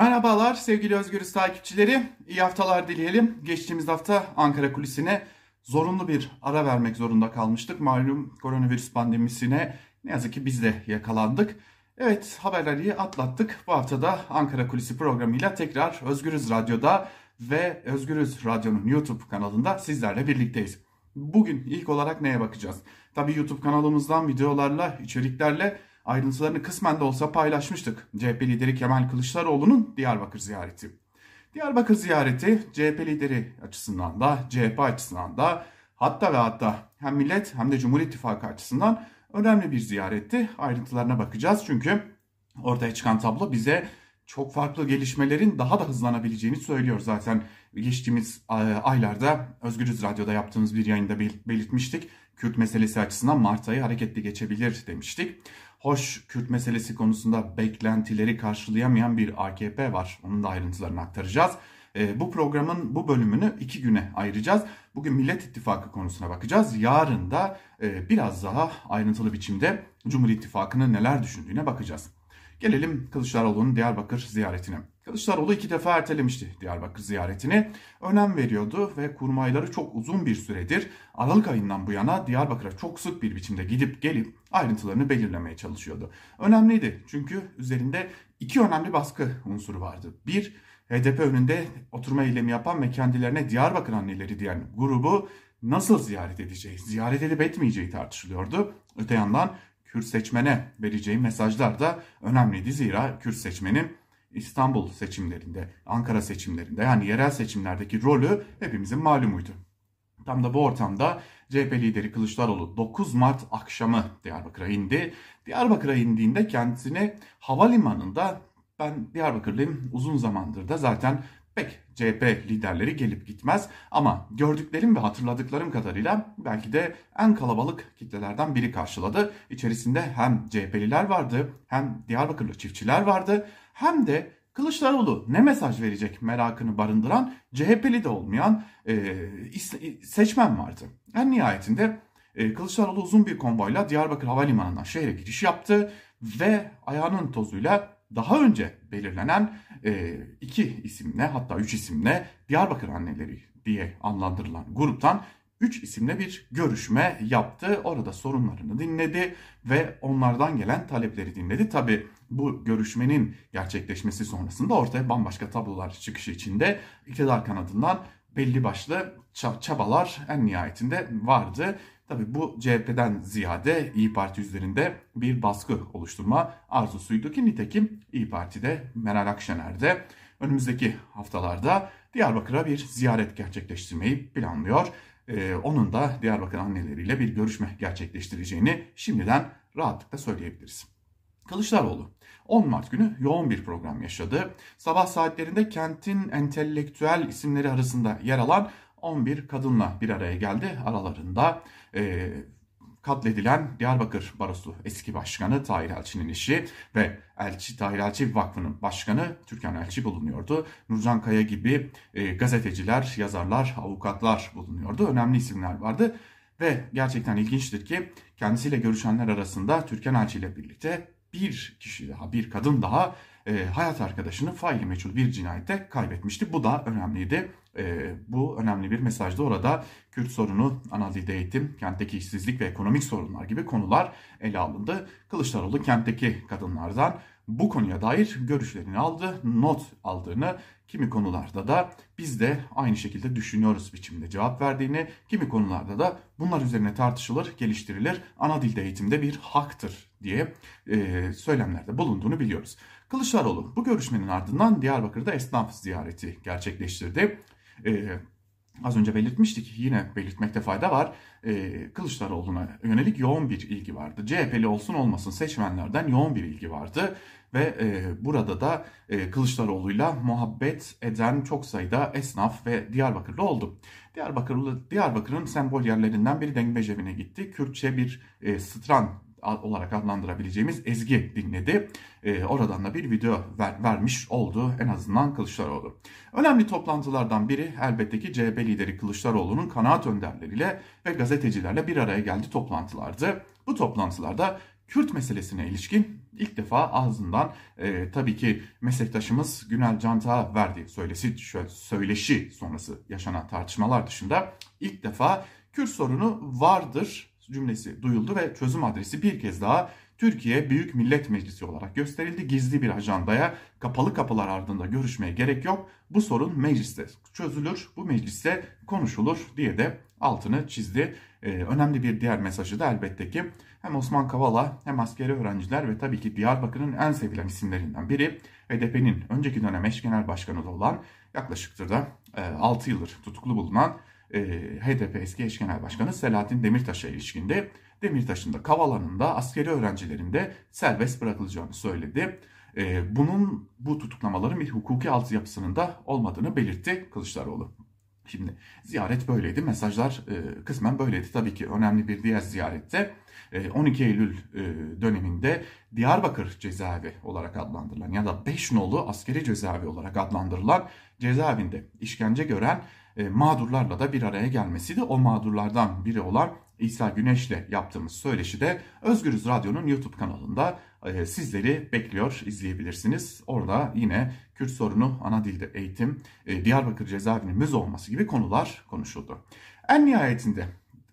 Merhabalar sevgili Özgürüz takipçileri. İyi haftalar dileyelim. Geçtiğimiz hafta Ankara kulisine zorunlu bir ara vermek zorunda kalmıştık. Malum koronavirüs pandemisine ne yazık ki biz de yakalandık. Evet haberleri atlattık. Bu hafta da Ankara Kulisi programıyla tekrar Özgürüz Radyo'da ve Özgürüz Radyo'nun YouTube kanalında sizlerle birlikteyiz. Bugün ilk olarak neye bakacağız? Tabii YouTube kanalımızdan videolarla, içeriklerle ayrıntılarını kısmen de olsa paylaşmıştık. CHP lideri Kemal Kılıçdaroğlu'nun Diyarbakır ziyareti. Diyarbakır ziyareti CHP lideri açısından da CHP açısından da hatta ve hatta hem millet hem de Cumhur İttifakı açısından önemli bir ziyaretti. Ayrıntılarına bakacağız çünkü ortaya çıkan tablo bize çok farklı gelişmelerin daha da hızlanabileceğini söylüyor. Zaten geçtiğimiz e, aylarda Özgürüz Radyo'da yaptığımız bir yayında belirtmiştik. Kürt meselesi açısından Mart ayı hareketli geçebilir demiştik. Hoş Kürt meselesi konusunda beklentileri karşılayamayan bir AKP var. Onun da ayrıntılarını aktaracağız. E, bu programın bu bölümünü iki güne ayıracağız. Bugün Millet İttifakı konusuna bakacağız. Yarın da e, biraz daha ayrıntılı biçimde Cumhur İttifakı'nın neler düşündüğüne bakacağız. Gelelim Kılıçdaroğlu'nun Diyarbakır ziyaretine. Kılıçdaroğlu iki defa ertelemişti Diyarbakır ziyaretini. Önem veriyordu ve kurmayları çok uzun bir süredir Aralık ayından bu yana Diyarbakır'a çok sık bir biçimde gidip gelip ayrıntılarını belirlemeye çalışıyordu. Önemliydi çünkü üzerinde iki önemli baskı unsuru vardı. Bir, HDP önünde oturma eylemi yapan ve kendilerine Diyarbakır anneleri diyen grubu nasıl ziyaret edeceği, ziyaret edip etmeyeceği tartışılıyordu. Öte yandan Kürt seçmene vereceği mesajlar da önemliydi. Zira Kürt seçmenin İstanbul seçimlerinde, Ankara seçimlerinde yani yerel seçimlerdeki rolü hepimizin malumuydu. Tam da bu ortamda CHP lideri Kılıçdaroğlu 9 Mart akşamı Diyarbakır'a indi. Diyarbakır'a indiğinde kendisini havalimanında ben Diyarbakırlıyım uzun zamandır da zaten pek CHP liderleri gelip gitmez ama gördüklerim ve hatırladıklarım kadarıyla belki de en kalabalık kitlelerden biri karşıladı. İçerisinde hem CHP'liler vardı hem Diyarbakırlı çiftçiler vardı hem de Kılıçdaroğlu ne mesaj verecek merakını barındıran CHP'li de olmayan e, seçmen vardı. En nihayetinde e, Kılıçdaroğlu uzun bir konvoyla Diyarbakır Havalimanı'ndan şehre giriş yaptı ve ayağının tozuyla daha önce belirlenen e, iki isimle hatta üç isimle Diyarbakır anneleri diye adlandırılan gruptan 3 isimle bir görüşme yaptı. Orada sorunlarını dinledi ve onlardan gelen talepleri dinledi. Tabi bu görüşmenin gerçekleşmesi sonrasında ortaya bambaşka tablolar çıkışı içinde iktidar kanadından belli başlı çabalar en nihayetinde vardı. Tabi bu CHP'den ziyade İyi Parti üzerinde bir baskı oluşturma arzusuydu ki nitekim İyi Parti'de Meral Akşener'de önümüzdeki haftalarda Diyarbakır'a bir ziyaret gerçekleştirmeyi planlıyor. Ee, onun da Diyarbakır anneleriyle bir görüşme gerçekleştireceğini şimdiden rahatlıkla söyleyebiliriz. Kılıçdaroğlu 10 Mart günü yoğun bir program yaşadı. Sabah saatlerinde kentin entelektüel isimleri arasında yer alan 11 kadınla bir araya geldi. Aralarında e, katledilen Diyarbakır Barosu eski başkanı Tahir Elçi'nin eşi ve Elçi Tahir Elçi Vakfı'nın başkanı Türkan Elçi bulunuyordu. Nurcan Kaya gibi e, gazeteciler, yazarlar, avukatlar bulunuyordu. Önemli isimler vardı. Ve gerçekten ilginçtir ki kendisiyle görüşenler arasında Türkan Elçi ile birlikte bir kişi daha, bir kadın daha e, hayat arkadaşını faili meçhul bir cinayette kaybetmişti. Bu da önemliydi. E, bu önemli bir mesajdı. Orada Kürt sorunu, ana dilde eğitim, kentteki işsizlik ve ekonomik sorunlar gibi konular ele alındı. Kılıçdaroğlu kentteki kadınlardan bu konuya dair görüşlerini aldı, not aldığını, kimi konularda da biz de aynı şekilde düşünüyoruz biçimde cevap verdiğini, kimi konularda da bunlar üzerine tartışılır, geliştirilir, ana dilde eğitimde bir haktır diye e, söylemlerde bulunduğunu biliyoruz. Kılıçdaroğlu bu görüşmenin ardından Diyarbakır'da esnaf ziyareti gerçekleştirdi. E, az önce belirtmiştik yine belirtmekte fayda var. E, Kılıçdaroğlu'na yönelik yoğun bir ilgi vardı. CHP'li olsun olmasın seçmenlerden yoğun bir ilgi vardı. Ve e, burada da e, Kılıçdaroğlu'yla muhabbet eden çok sayıda esnaf ve Diyarbakırlı oldu. Diyarbakırlı Diyarbakır'ın sembol yerlerinden biri Dengbecevi'ne gitti. Kürtçe bir e, stran olarak adlandırabileceğimiz ezgi dinledi. E, oradan da bir video ver, vermiş oldu en azından Kılıçdaroğlu. Önemli toplantılardan biri elbette ki CHP lideri Kılıçdaroğlu'nun kanaat önderleriyle ve gazetecilerle bir araya geldi toplantılardı. Bu toplantılarda Kürt meselesine ilişkin ilk defa ağzından e, tabii ki meslektaşımız Günel Cantağ'a verdiği söylesi, söyleşi sonrası yaşanan tartışmalar dışında ilk defa Kürt sorunu vardır cümlesi duyuldu ve çözüm adresi bir kez daha Türkiye Büyük Millet Meclisi olarak gösterildi. Gizli bir ajandaya kapalı kapılar ardında görüşmeye gerek yok. Bu sorun mecliste çözülür, bu mecliste konuşulur diye de altını çizdi. Ee, önemli bir diğer mesajı da elbette ki hem Osman Kavala hem askeri öğrenciler ve tabii ki Diyarbakır'ın en sevilen isimlerinden biri HDP'nin önceki dönem eş genel başkanı da olan yaklaşıktır da e, 6 yıldır tutuklu bulunan e, HDP eski eş genel başkanı Selahattin Demirtaş'a ilişkinde Demirtaş'ın da Kavala'nın da askeri öğrencilerin de serbest bırakılacağını söyledi. E, bunun bu tutuklamaların bir hukuki altyapısının da olmadığını belirtti Kılıçdaroğlu. Şimdi ziyaret böyleydi. Mesajlar e, kısmen böyleydi. Tabii ki önemli bir diğer ziyarette e, 12 Eylül e, döneminde Diyarbakır cezaevi olarak adlandırılan ya da 5 nolu askeri cezaevi olarak adlandırılan cezaevinde işkence gören mağdurlarla da bir araya gelmesiydi. O mağdurlardan biri olan İsa Güneş'le yaptığımız söyleşi de Özgürüz Radyo'nun YouTube kanalında e, sizleri bekliyor, izleyebilirsiniz. Orada yine Kürt sorunu, ana dilde eğitim, e, Diyarbakır cezaevinin müze olması gibi konular konuşuldu. En nihayetinde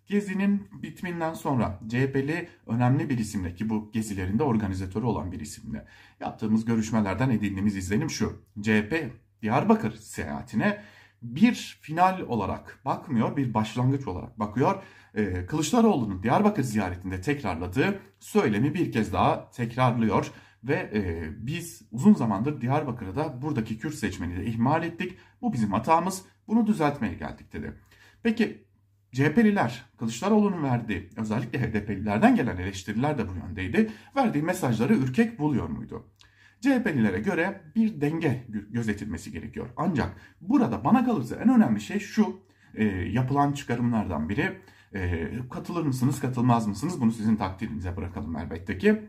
Gezi'nin bitiminden sonra CHP'li önemli bir isimle ki bu gezilerinde organizatörü olan bir isimle yaptığımız görüşmelerden edindiğimiz izlenim şu. CHP Diyarbakır seyahatine bir final olarak bakmıyor, bir başlangıç olarak bakıyor. Ee, Kılıçdaroğlu'nun Diyarbakır ziyaretinde tekrarladığı söylemi bir kez daha tekrarlıyor. Ve e, biz uzun zamandır Diyarbakır'da buradaki Kürt seçmeni de ihmal ettik. Bu bizim hatamız. Bunu düzeltmeye geldik dedi. Peki CHP'liler Kılıçdaroğlu'nun verdiği özellikle HDP'lilerden gelen eleştiriler de bu yöndeydi. Verdiği mesajları ürkek buluyor muydu? CHP'lilere göre bir denge gözetilmesi gerekiyor. Ancak burada bana kalırsa en önemli şey şu e, yapılan çıkarımlardan biri. E, katılır mısınız katılmaz mısınız bunu sizin takdirinize bırakalım elbette ki.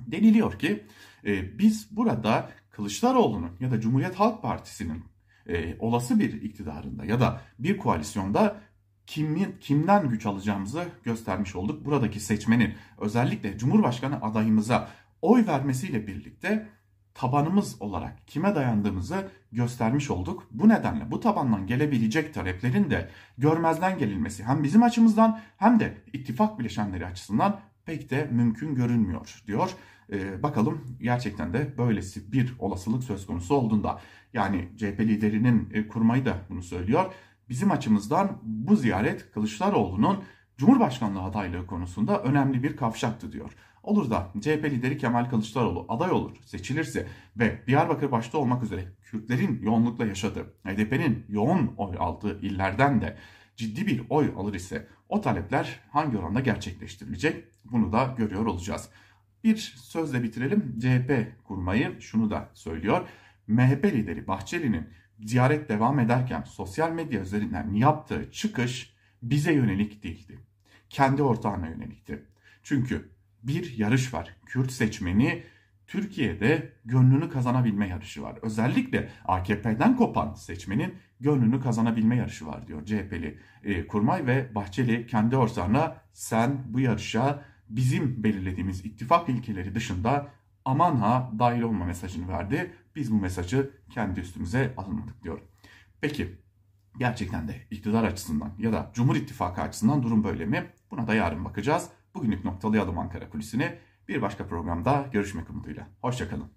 Deniliyor ki e, biz burada Kılıçdaroğlu'nun ya da Cumhuriyet Halk Partisi'nin e, olası bir iktidarında ya da bir koalisyonda kimin kimden güç alacağımızı göstermiş olduk. Buradaki seçmenin özellikle Cumhurbaşkanı adayımıza oy vermesiyle birlikte tabanımız olarak kime dayandığımızı göstermiş olduk. Bu nedenle bu tabandan gelebilecek taleplerin de görmezden gelinmesi hem bizim açımızdan hem de ittifak bileşenleri açısından pek de mümkün görünmüyor diyor. Ee, bakalım gerçekten de böylesi bir olasılık söz konusu olduğunda yani CHP liderinin e, kurmayı da bunu söylüyor. Bizim açımızdan bu ziyaret Kılıçdaroğlu'nun Cumhurbaşkanlığı adaylığı konusunda önemli bir kavşaktı diyor. Olur da CHP lideri Kemal Kılıçdaroğlu aday olur, seçilirse ve Diyarbakır başta olmak üzere Kürtlerin yoğunlukla yaşadığı, HDP'nin yoğun oy aldığı illerden de ciddi bir oy alır ise o talepler hangi oranda gerçekleştirilecek bunu da görüyor olacağız. Bir sözle bitirelim. CHP kurmayı şunu da söylüyor. MHP lideri Bahçeli'nin ziyaret devam ederken sosyal medya üzerinden yaptığı çıkış bize yönelik değildi. Kendi ortağına yönelikti. Çünkü bir yarış var. Kürt seçmeni Türkiye'de gönlünü kazanabilme yarışı var. Özellikle AKP'den kopan seçmenin gönlünü kazanabilme yarışı var diyor CHP'li e, Kurmay ve Bahçeli kendi ortağına sen bu yarışa bizim belirlediğimiz ittifak ilkeleri dışında aman ha dahil olma mesajını verdi. Biz bu mesajı kendi üstümüze alınmadık diyor. Peki gerçekten de iktidar açısından ya da Cumhur İttifakı açısından durum böyle mi? Buna da yarın bakacağız. Bugünlük noktalayalım Ankara Kulisi'ni. Bir başka programda görüşmek umuduyla. Hoşçakalın.